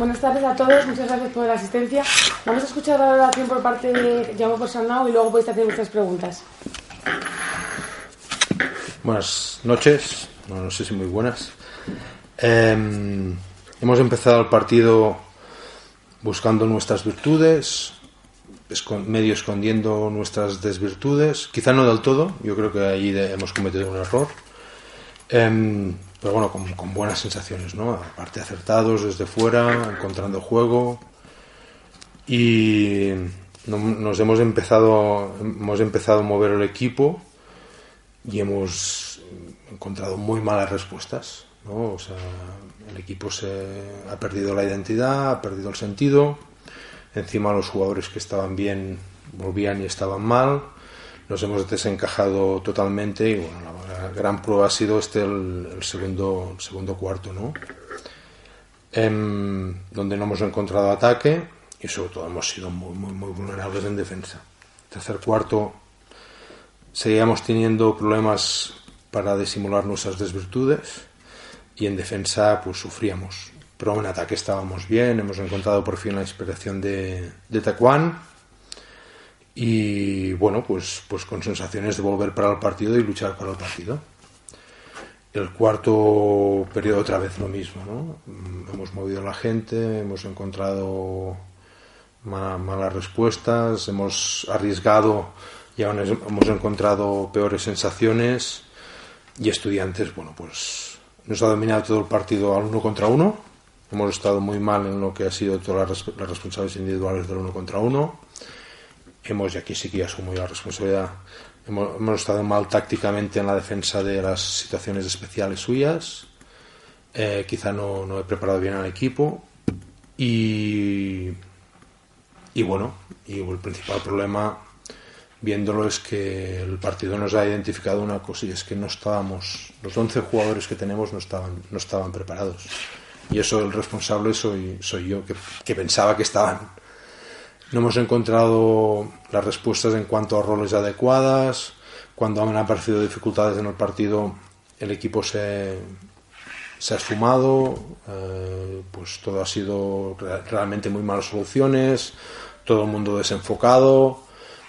Buenas tardes a todos, muchas gracias por la asistencia. Vamos a escuchar la oración por parte de Jaume Porsanao y luego podéis hacer vuestras preguntas. Buenas noches, no, no sé si muy buenas. Eh, hemos empezado el partido buscando nuestras virtudes, medio escondiendo nuestras desvirtudes, quizá no del todo, yo creo que ahí hemos cometido un error. Em, pero bueno, con, con buenas sensaciones, ¿no? Aparte acertados desde fuera, encontrando juego. Y no- nos hemos empezado, hemos empezado a mover el equipo y hemos encontrado muy malas respuestas, ¿no? O sea, el equipo se ha perdido la identidad, ha perdido el sentido. Encima los jugadores que estaban bien volvían y estaban mal nos hemos desencajado totalmente y bueno, la, la gran prueba ha sido este el, el segundo el segundo cuarto, ¿no? Em, donde no hemos encontrado ataque y sobre todo hemos sido muy, muy, muy vulnerables en defensa. Tercer cuarto seguíamos teniendo problemas para disimular nuestras desvirtudes y en defensa pues sufríamos. Pero en ataque estábamos bien, hemos encontrado por fin la inspiración de, de Taekwondo y bueno, pues, pues con sensaciones de volver para el partido y luchar para el partido. El cuarto periodo otra vez lo mismo, ¿no? Mm, Hemos movido a la gente, hemos encontrado ma- malas respuestas, hemos arriesgado y aún hemos encontrado peores sensaciones y estudiantes, bueno, pues nos ha dominado todo el partido al uno contra uno. Hemos estado muy mal en lo que ha sido todas las, las responsabilidades individuales del uno contra uno hemos, y aquí sí que asumo yo la responsabilidad, hemos, hemos estado mal tácticamente en la defensa de las situaciones especiales suyas, Eh, quizá no, no he preparado bien al equipo y, y bueno, y el principal problema viéndolo es que el partido nos ha identificado una cosa y es que no estábamos, los 11 jugadores que tenemos no estaban, no estaban preparados. Y eso el responsable soy, soy yo, que, que pensaba que estaban. No hemos encontrado las respuestas en cuanto a roles adecuadas. Cuando han aparecido dificultades en el partido, el equipo se, se ha esfumado. eh, pues todo ha sido re- realmente muy malas soluciones. Todo el mundo desenfocado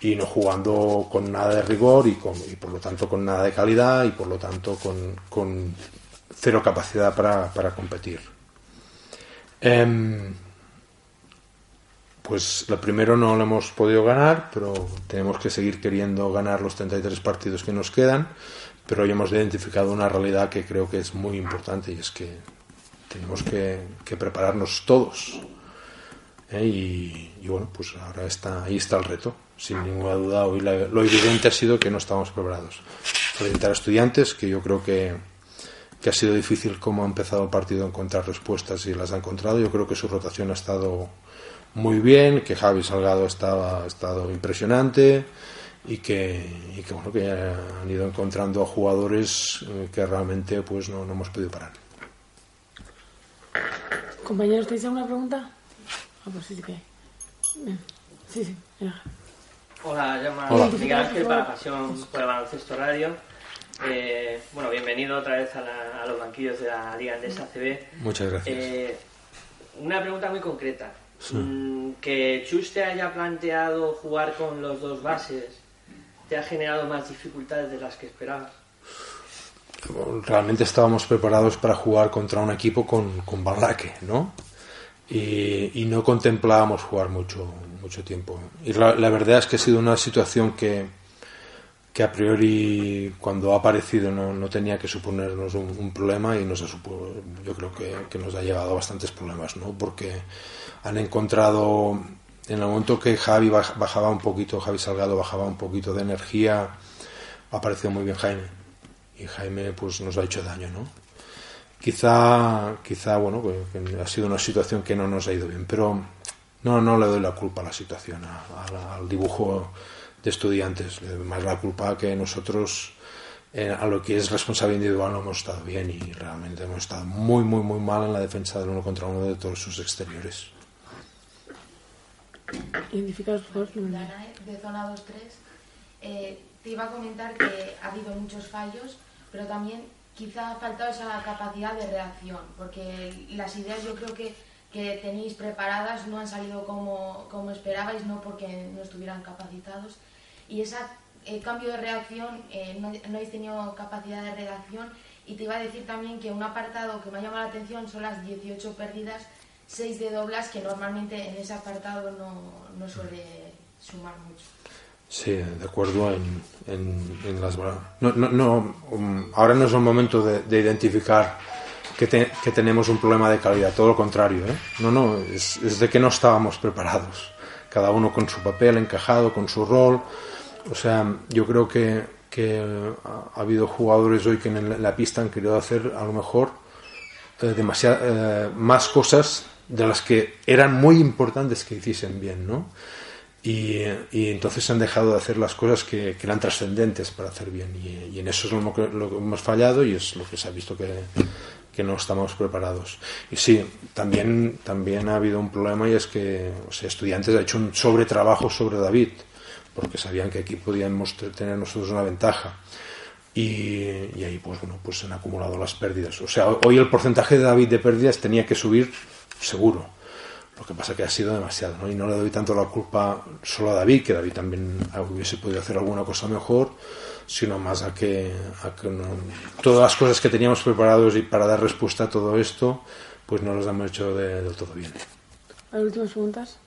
y no jugando con nada de rigor y, con, y por lo tanto con nada de calidad y por lo tanto con, con cero capacidad para, para competir. Em, pues lo primero no lo hemos podido ganar, pero tenemos que seguir queriendo ganar los 33 partidos que nos quedan. Pero hoy hemos identificado una realidad que creo que es muy importante y es que tenemos que, prepararnos todos. ¿eh? Y, bueno, pues ahora está, ahí está el reto. Sin ninguna duda, hoy la- lo evidente ha sido que no estamos preparados. Frente a estudiantes, que yo creo que, que ha sido difícil cómo ha empezado el partido a encontrar respuestas y las ha encontrado. Yo creo que su rotación ha estado muy bien, que Javi Salgado estaba, ha estado impresionante y que, y que, bueno, que han ido encontrando a jugadores eh, que realmente pues no, no hemos podido parar. Compañeros, ¿tenéis alguna pregunta? Ah, pues sí, sí que. Hola, llama Hola. Miguel Ángel para Pasión por el Baloncesto Radio. Eh, bueno, bienvenido otra vez a, la- a los banquillos de la Liga Andesa ACB. Muchas gracias. Eh, una pregunta muy concreta. Mm, Que Chus te haya planteado jugar con los dos bases, ¿te ha generado más dificultades de las que esperabas? realmente estábamos preparados para jugar contra un equipo con, con Balraque, ¿no? Y, y no contemplábamos jugar mucho, mucho tiempo. Y la, la verdad es que ha sido una situación que, que a priori cuando ha aparecido no, no tenía que suponernos un, problema y nos ha yo creo que, que nos ha llevado bastantes problemas, ¿no? Porque han encontrado, en el momento que Javi baj- bajaba un poquito, Javi Salgado bajaba un poquito de energía, ha aparecido muy bien Jaime y Jaime pues nos ha hecho daño, ¿no? Quizá, quizá bueno, ha sido una situación que no nos ha ido bien, pero no, no le doy la culpa a la situación, al dibujo de estudiantes, más la culpa que nosotros eh, a lo que es responsabilidad individual no hemos estado bien y realmente hemos estado muy, muy, muy mal en la defensa del uno contra uno de todos sus exteriores. Identificados por de zona 2-3. Eh, te iba a comentar que ha habido muchos fallos, pero también quizá ha faltado esa capacidad de reacción, porque las ideas yo creo que, que tenéis preparadas no han salido como, como esperabais, no porque no estuvieran capacitados. Y ese eh, cambio de reacción, eh, no, no habéis tenido capacidad de redacción. Y te iba a decir también que un apartado que me ha llamado la atención son las 18 pérdidas, 6 de doblas, que normalmente en ese apartado no, no suele sumar mucho. Sí, de acuerdo en, en, las... No, no, no, um, ahora no es el momento de, de identificar que, que, tenemos un problema de calidad, todo lo contrario. ¿eh? No, no, es, es, de que no estábamos preparados. Cada uno con su papel encajado, con su rol. O sea, yo creo que, que ha, habido jugadores hoy que en la pista han querido hacer a lo mejor eh, eh, más cosas de las que eran muy importantes que hiciesen bien, ¿no? Y, y, entonces han dejado de hacer las cosas que, que eran trascendentes para hacer bien. Y, y, en eso es lo que, lo hemos fallado y es lo que se ha visto que, que no estamos preparados. Y sí, también, también ha habido un problema y es que o sea, estudiantes ha hecho un sobretrabajo sobre David, porque sabían que aquí podíamos tener nosotros una ventaja. Y, y ahí pues bueno pues se han acumulado las pérdidas o sea hoy el porcentaje de David de pérdidas tenía que subir seguro lo que pasa que ha sido demasiado, ¿no? Y no le doy tanto la culpa solo a David, que David también hubiese podido hacer alguna cosa mejor, sino más a que, a que no, todas las cosas que teníamos preparados y para dar respuesta a todo esto, pues no las hemos hecho de, del todo bien. ¿Las últimas preguntas?